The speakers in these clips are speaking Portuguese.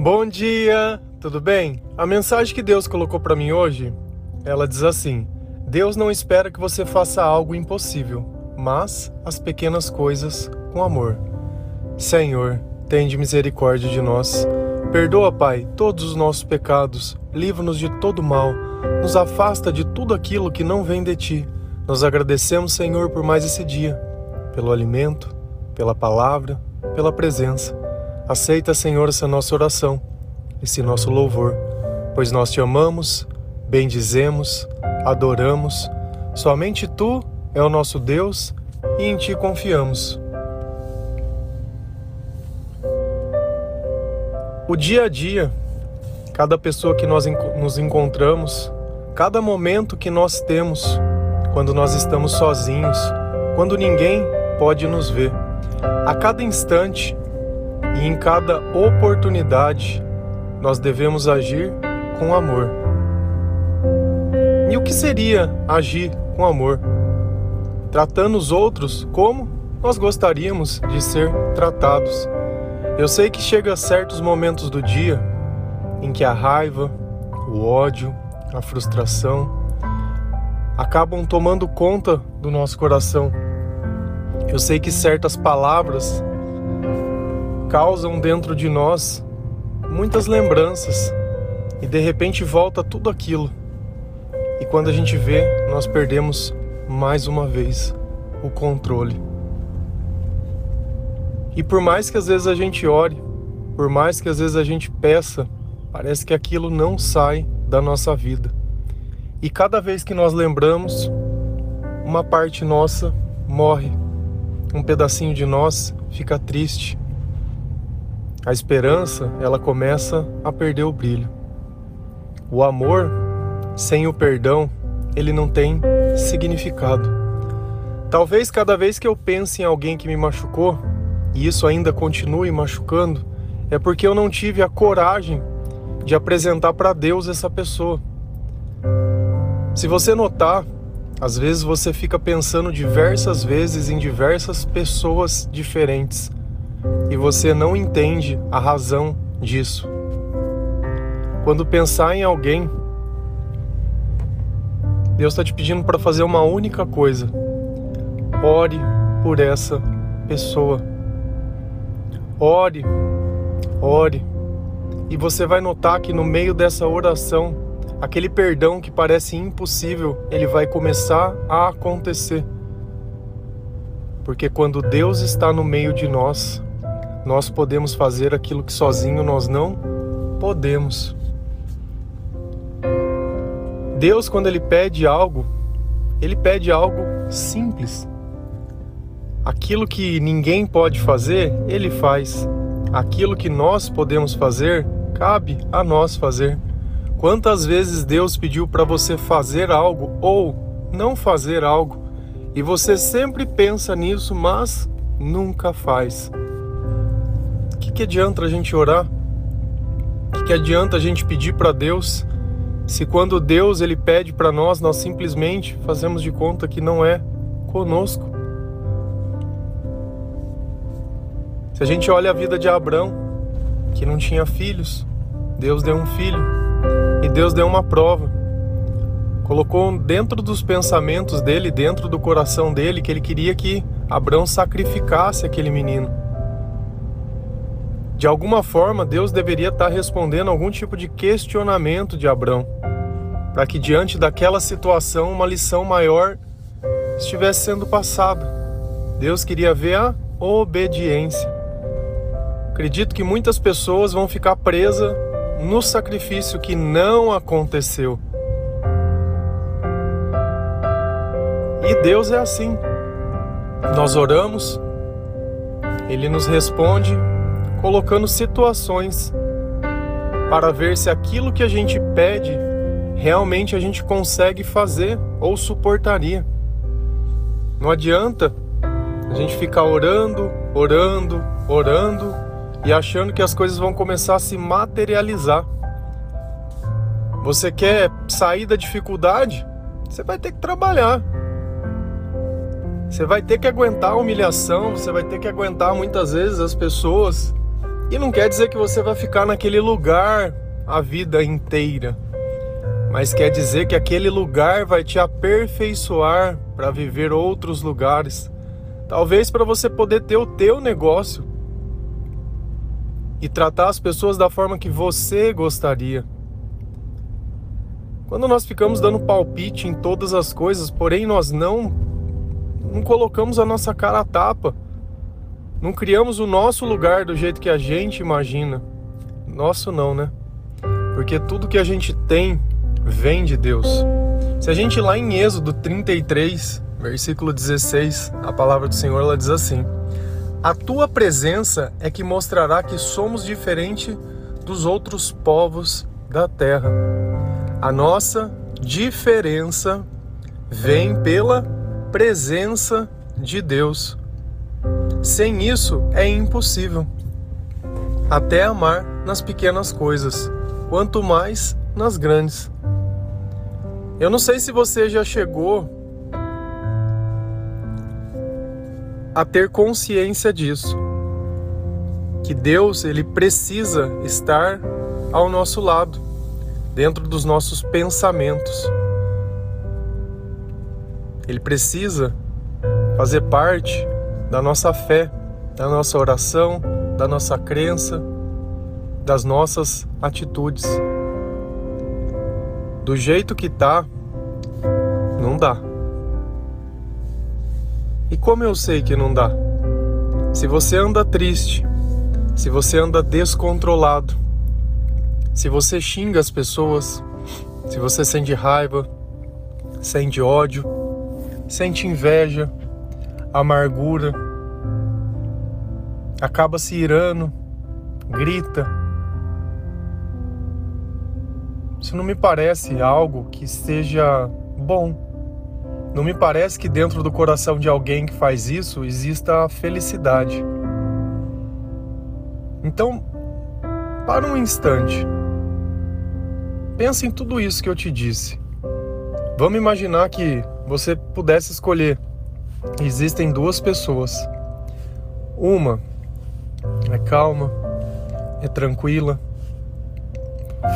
Bom dia, tudo bem? A mensagem que Deus colocou para mim hoje, ela diz assim: Deus não espera que você faça algo impossível, mas as pequenas coisas com amor. Senhor, tende misericórdia de nós. Perdoa, Pai, todos os nossos pecados, livra-nos de todo mal, nos afasta de tudo aquilo que não vem de ti. Nós agradecemos, Senhor, por mais esse dia, pelo alimento, pela palavra, pela presença. Aceita, Senhor, essa nossa oração, esse nosso louvor, pois nós te amamos, bendizemos, adoramos. Somente tu é o nosso Deus e em ti confiamos. O dia a dia, cada pessoa que nós nos encontramos, cada momento que nós temos, quando nós estamos sozinhos, quando ninguém pode nos ver, a cada instante e em cada oportunidade, nós devemos agir com amor. E o que seria agir com amor? Tratando os outros como nós gostaríamos de ser tratados. Eu sei que chega certos momentos do dia em que a raiva, o ódio, a frustração acabam tomando conta do nosso coração. Eu sei que certas palavras causam dentro de nós muitas lembranças e de repente volta tudo aquilo. E quando a gente vê, nós perdemos mais uma vez o controle. E por mais que às vezes a gente ore, por mais que às vezes a gente peça, parece que aquilo não sai da nossa vida. E cada vez que nós lembramos, uma parte nossa morre, um pedacinho de nós fica triste, a esperança, ela começa a perder o brilho. O amor, sem o perdão, ele não tem significado. Talvez cada vez que eu pense em alguém que me machucou, e isso ainda continue machucando, é porque eu não tive a coragem de apresentar para Deus essa pessoa. Se você notar, às vezes você fica pensando diversas vezes em diversas pessoas diferentes e você não entende a razão disso. Quando pensar em alguém, Deus está te pedindo para fazer uma única coisa: ore por essa pessoa. Ore, ore. E você vai notar que no meio dessa oração, aquele perdão que parece impossível, ele vai começar a acontecer. Porque quando Deus está no meio de nós, nós podemos fazer aquilo que sozinho nós não podemos. Deus, quando Ele pede algo, Ele pede algo simples. Aquilo que ninguém pode fazer, Ele faz. Aquilo que nós podemos fazer, cabe a nós fazer. Quantas vezes Deus pediu para você fazer algo ou não fazer algo e você sempre pensa nisso, mas nunca faz que, adianta a gente orar? O que, que adianta a gente pedir para Deus se quando Deus ele pede para nós, nós simplesmente fazemos de conta que não é conosco? Se a gente olha a vida de Abraão, que não tinha filhos, Deus deu um filho e Deus deu uma prova. Colocou dentro dos pensamentos dele, dentro do coração dele, que ele queria que Abraão sacrificasse aquele menino. De alguma forma, Deus deveria estar respondendo algum tipo de questionamento de Abraão, para que diante daquela situação uma lição maior estivesse sendo passada. Deus queria ver a obediência. Acredito que muitas pessoas vão ficar presas no sacrifício que não aconteceu. E Deus é assim. Nós oramos, Ele nos responde colocando situações para ver se aquilo que a gente pede realmente a gente consegue fazer ou suportaria. Não adianta a gente ficar orando, orando, orando e achando que as coisas vão começar a se materializar. Você quer sair da dificuldade? Você vai ter que trabalhar. Você vai ter que aguentar a humilhação, você vai ter que aguentar muitas vezes as pessoas E não quer dizer que você vai ficar naquele lugar a vida inteira, mas quer dizer que aquele lugar vai te aperfeiçoar para viver outros lugares. Talvez para você poder ter o teu negócio e tratar as pessoas da forma que você gostaria. Quando nós ficamos dando palpite em todas as coisas, porém nós não não colocamos a nossa cara a tapa não criamos o nosso lugar do jeito que a gente imagina. Nosso não, né? Porque tudo que a gente tem vem de Deus. Se a gente lá em Êxodo 33, versículo 16, a palavra do Senhor ela diz assim: A tua presença é que mostrará que somos diferente dos outros povos da terra. A nossa diferença vem pela presença de Deus. Sem isso é impossível. Até amar nas pequenas coisas, quanto mais nas grandes. Eu não sei se você já chegou a ter consciência disso. Que Deus, ele precisa estar ao nosso lado, dentro dos nossos pensamentos. Ele precisa fazer parte da nossa fé, da nossa oração, da nossa crença, das nossas atitudes. Do jeito que tá, não dá. E como eu sei que não dá? Se você anda triste, se você anda descontrolado, se você xinga as pessoas, se você sente raiva, sente ódio, sente inveja, amargura, acaba se irando, grita. Isso não me parece algo que seja bom. Não me parece que dentro do coração de alguém que faz isso exista a felicidade. Então, para um instante. Pensa em tudo isso que eu te disse. Vamos imaginar que você pudesse escolher existem duas pessoas. Uma é calma, é tranquila,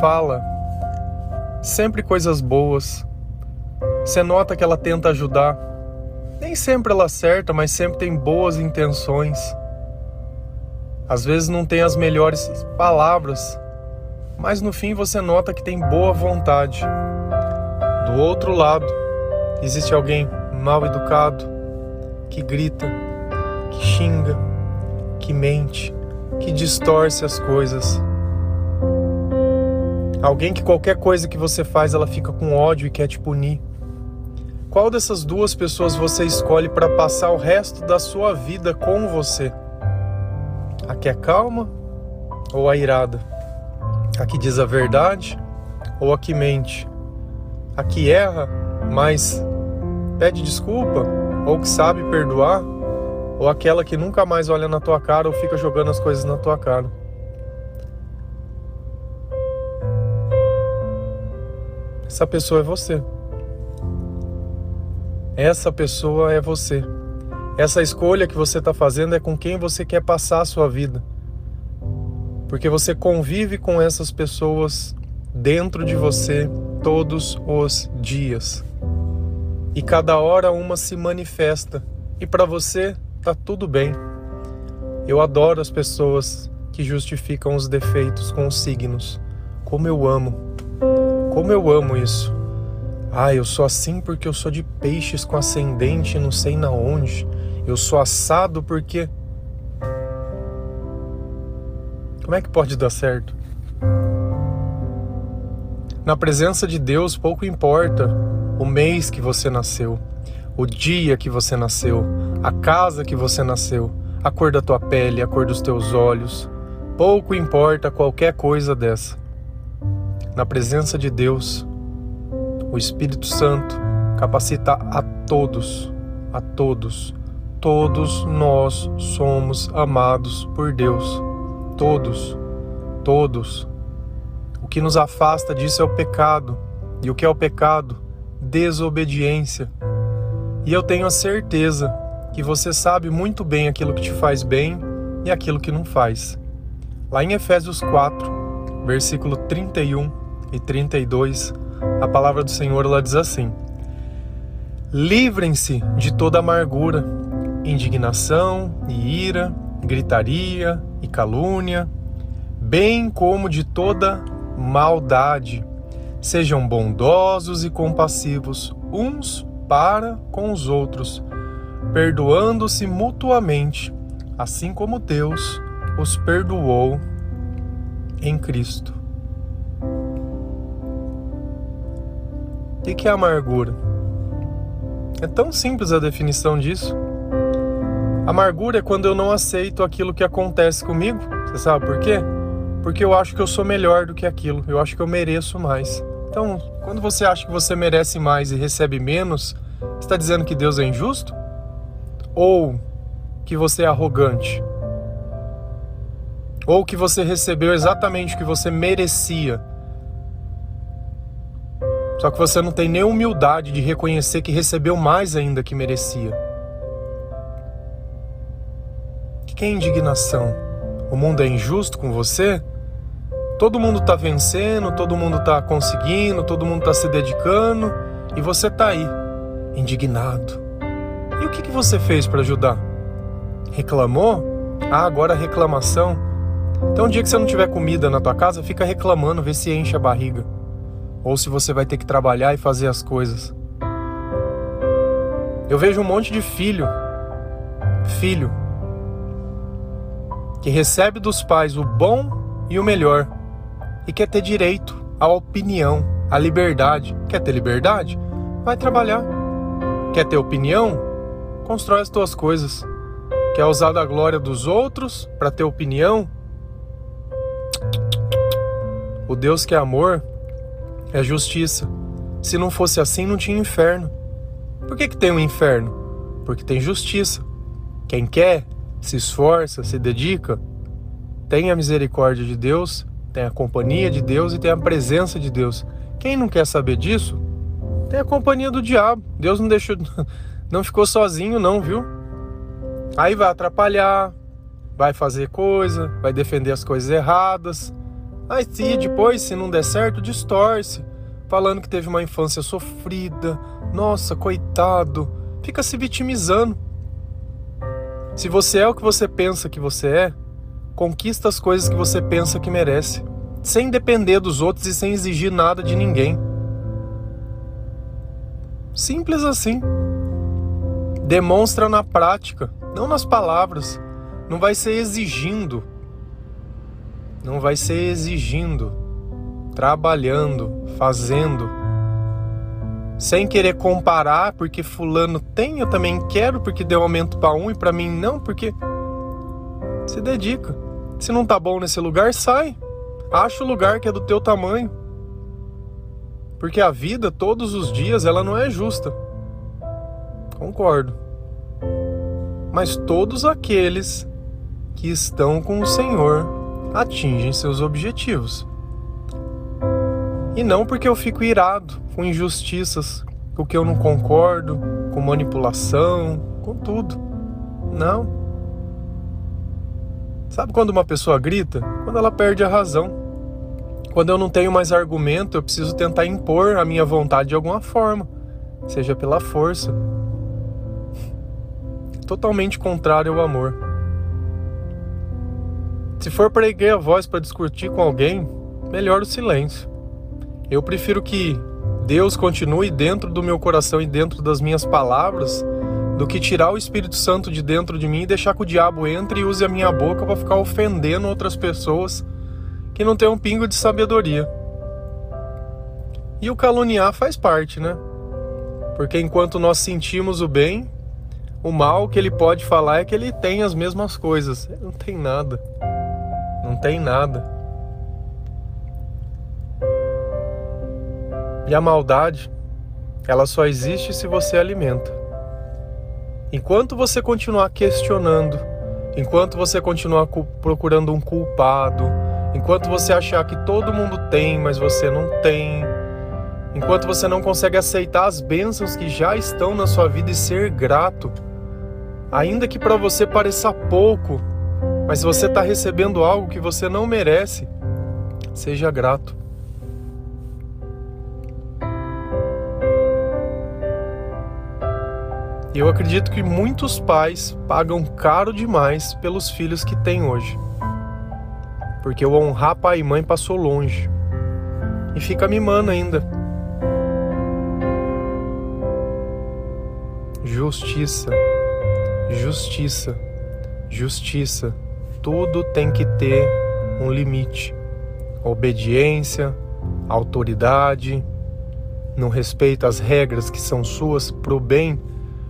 fala sempre coisas boas. Você nota que ela tenta ajudar. Nem sempre ela acerta, mas sempre tem boas intenções. Às vezes não tem as melhores palavras, mas no fim você nota que tem boa vontade. Do outro lado, existe alguém mal educado, que grita, que xinga, que mente, que distorce as coisas. Alguém que qualquer coisa que você faz ela fica com ódio e quer te punir. Qual dessas duas pessoas você escolhe para passar o resto da sua vida com você? A que é calma ou a irada? A que diz a verdade ou a que mente? A que erra, mas pede desculpa ou que sabe perdoar, ou aquela que nunca mais olha na tua cara ou fica jogando as coisas na tua cara. Essa pessoa é você. Essa pessoa é você. Essa escolha que você está fazendo é com quem você quer passar a sua vida. Porque você convive com essas pessoas dentro de você todos os dias e cada hora uma se manifesta. E para você tá tudo bem. Eu adoro as pessoas que justificam os defeitos com os signos. Como eu amo. Como eu amo isso. Ah, eu sou assim porque eu sou de peixes com ascendente não sei na onde. Eu sou assado porque Como é que pode dar certo? Na presença de Deus pouco importa o mês que você nasceu, o dia que você nasceu, a casa que você nasceu, a cor da tua pele, a cor dos teus olhos. Pouco importa qualquer coisa dessa. Na presença de Deus, o Espírito Santo capacita a todos, a todos. Todos nós somos amados por Deus. Todos, todos. O que nos afasta disso é o pecado. E o que é o pecado? Desobediência. E eu tenho a certeza que você sabe muito bem aquilo que te faz bem e aquilo que não faz. Lá em Efésios 4, versículo 31 e 32, a palavra do Senhor ela diz assim: Livrem-se de toda amargura, indignação e ira, gritaria e calúnia, bem como de toda maldade. Sejam bondosos e compassivos uns para com os outros, perdoando-se mutuamente, assim como Deus os perdoou em Cristo. O que é amargura? É tão simples a definição disso. Amargura é quando eu não aceito aquilo que acontece comigo. Você sabe por quê? Porque eu acho que eu sou melhor do que aquilo. Eu acho que eu mereço mais. Então, quando você acha que você merece mais e recebe menos, está dizendo que Deus é injusto? Ou que você é arrogante? Ou que você recebeu exatamente o que você merecia? Só que você não tem nem humildade de reconhecer que recebeu mais ainda que merecia. O que é indignação? O mundo é injusto com você? Todo mundo está vencendo, todo mundo está conseguindo, todo mundo está se dedicando e você está aí, indignado. E o que, que você fez para ajudar? Reclamou? Ah, agora reclamação. Então, um dia que você não tiver comida na tua casa, fica reclamando, vê se enche a barriga. Ou se você vai ter que trabalhar e fazer as coisas. Eu vejo um monte de filho, filho, que recebe dos pais o bom e o melhor e quer ter direito à opinião, à liberdade. Quer ter liberdade? Vai trabalhar. Quer ter opinião? Constrói as tuas coisas. Quer usar da glória dos outros para ter opinião? O Deus que é amor é justiça. Se não fosse assim, não tinha inferno. Por que, que tem um inferno? Porque tem justiça. Quem quer, se esforça, se dedica, tem a misericórdia de Deus tem a companhia de Deus e tem a presença de Deus. Quem não quer saber disso, tem a companhia do diabo. Deus não deixou, não ficou sozinho não, viu? Aí vai atrapalhar, vai fazer coisa, vai defender as coisas erradas. Aí se depois, se não der certo, distorce, falando que teve uma infância sofrida. Nossa, coitado. Fica se vitimizando. Se você é o que você pensa que você é, Conquista as coisas que você pensa que merece, sem depender dos outros e sem exigir nada de ninguém. Simples assim. Demonstra na prática, não nas palavras. Não vai ser exigindo. Não vai ser exigindo, trabalhando, fazendo, sem querer comparar porque fulano tem, eu também quero porque deu aumento para um e para mim não, porque se dedica. Se não tá bom nesse lugar, sai. Acha o lugar que é do teu tamanho. Porque a vida, todos os dias, ela não é justa. Concordo. Mas todos aqueles que estão com o Senhor atingem seus objetivos. E não porque eu fico irado com injustiças, com o que eu não concordo, com manipulação, com tudo. Não. Sabe quando uma pessoa grita? Quando ela perde a razão. Quando eu não tenho mais argumento, eu preciso tentar impor a minha vontade de alguma forma, seja pela força. Totalmente contrário ao amor. Se for para erguer a voz para discutir com alguém, melhor o silêncio. Eu prefiro que Deus continue dentro do meu coração e dentro das minhas palavras do que tirar o Espírito Santo de dentro de mim e deixar que o diabo entre e use a minha boca para ficar ofendendo outras pessoas que não têm um pingo de sabedoria. E o caluniar faz parte, né? Porque enquanto nós sentimos o bem, o mal que ele pode falar é que ele tem as mesmas coisas. Ele não tem nada. Não tem nada. E a maldade, ela só existe se você alimenta. Enquanto você continuar questionando, enquanto você continuar procurando um culpado, enquanto você achar que todo mundo tem, mas você não tem, enquanto você não consegue aceitar as bênçãos que já estão na sua vida e ser grato, ainda que para você pareça pouco, Mas você está recebendo algo que você não merece, seja grato. Eu acredito que muitos pais pagam caro demais pelos filhos que têm hoje. Porque o honrar pai e mãe passou longe. E fica mimando ainda. Justiça, justiça, justiça. Tudo tem que ter um limite. obediência, autoridade, não respeita as regras que são suas pro bem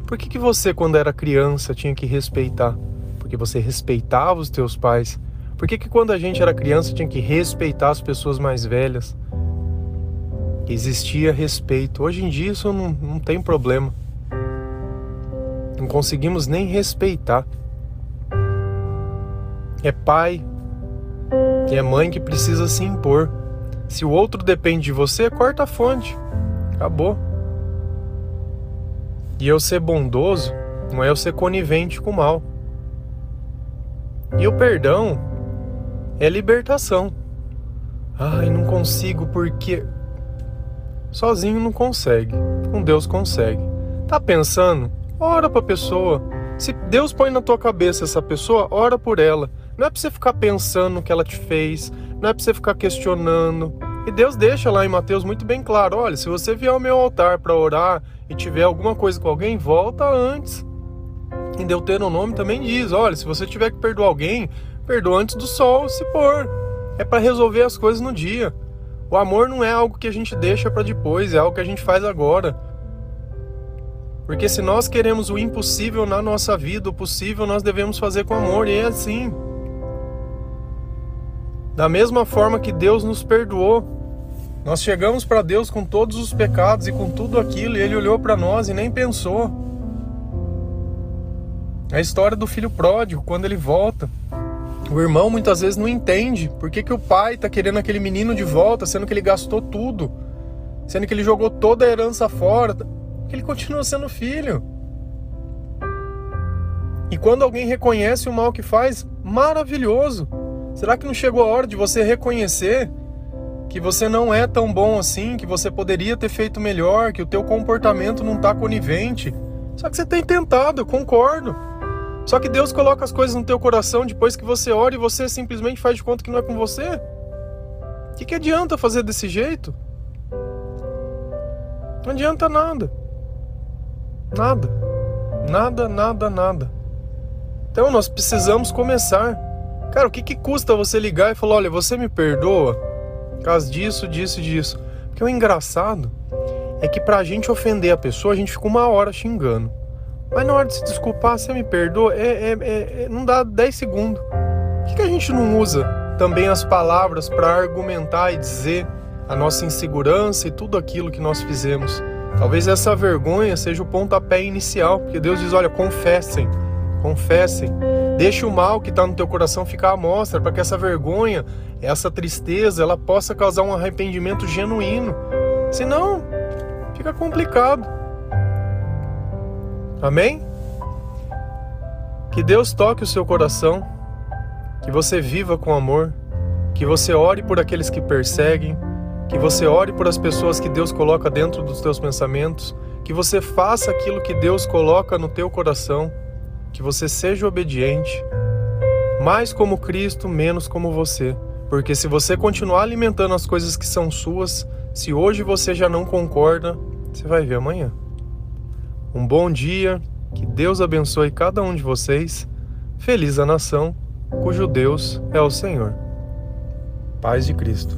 por que, que você, quando era criança, tinha que respeitar? Porque você respeitava os teus pais. Por que, que quando a gente era criança tinha que respeitar as pessoas mais velhas? Existia respeito. Hoje em dia isso não, não tem problema. Não conseguimos nem respeitar. É pai é mãe que precisa se impor. Se o outro depende de você, corta a fonte. Acabou. E eu ser bondoso não é eu ser conivente com o mal. E o perdão é libertação. Ai, não consigo porque. Sozinho não consegue. Com Deus consegue. Tá pensando? Ora pra pessoa. Se Deus põe na tua cabeça essa pessoa, ora por ela. Não é pra você ficar pensando no que ela te fez. Não é pra você ficar questionando. E Deus deixa lá em Mateus muito bem claro: olha, se você vier ao meu altar para orar e tiver alguma coisa com alguém, volta antes. Em Deuteronômio também diz: olha, se você tiver que perdoar alguém, perdoa antes do sol se pôr. É para resolver as coisas no dia. O amor não é algo que a gente deixa para depois, é algo que a gente faz agora. Porque se nós queremos o impossível na nossa vida, o possível nós devemos fazer com amor, e é assim. Da mesma forma que Deus nos perdoou, nós chegamos para Deus com todos os pecados e com tudo aquilo, e Ele olhou para nós e nem pensou. A história do filho pródigo, quando ele volta. O irmão muitas vezes não entende por que, que o pai está querendo aquele menino de volta, sendo que ele gastou tudo, sendo que ele jogou toda a herança fora, que ele continua sendo filho. E quando alguém reconhece o mal que faz, maravilhoso. Será que não chegou a hora de você reconhecer que você não é tão bom assim, que você poderia ter feito melhor, que o teu comportamento não está conivente. Só que você tem tentado, eu concordo. Só que Deus coloca as coisas no teu coração depois que você ora e você simplesmente faz de conta que não é com você. O que, que adianta fazer desse jeito? Não adianta nada. Nada. Nada, nada, nada. Então nós precisamos começar. Cara, o que, que custa você ligar e falar: olha, você me perdoa? Causa disso, disso e disso. Porque o engraçado é que pra gente ofender a pessoa, a gente fica uma hora xingando. Mas na hora de se desculpar, você me perdoa, é, é, é, é não dá 10 segundos. Por que, que a gente não usa também as palavras para argumentar e dizer a nossa insegurança e tudo aquilo que nós fizemos? Talvez essa vergonha seja o pontapé inicial, porque Deus diz: olha, confessem, confessem. Deixa o mal que está no teu coração ficar à mostra, para que essa vergonha, essa tristeza, ela possa causar um arrependimento genuíno. Senão, fica complicado. Amém? Que Deus toque o seu coração, que você viva com amor, que você ore por aqueles que perseguem, que você ore por as pessoas que Deus coloca dentro dos teus pensamentos, que você faça aquilo que Deus coloca no teu coração que você seja obediente, mais como Cristo, menos como você. Porque se você continuar alimentando as coisas que são suas, se hoje você já não concorda, você vai ver amanhã. Um bom dia, que Deus abençoe cada um de vocês. Feliz a nação cujo Deus é o Senhor. Paz de Cristo.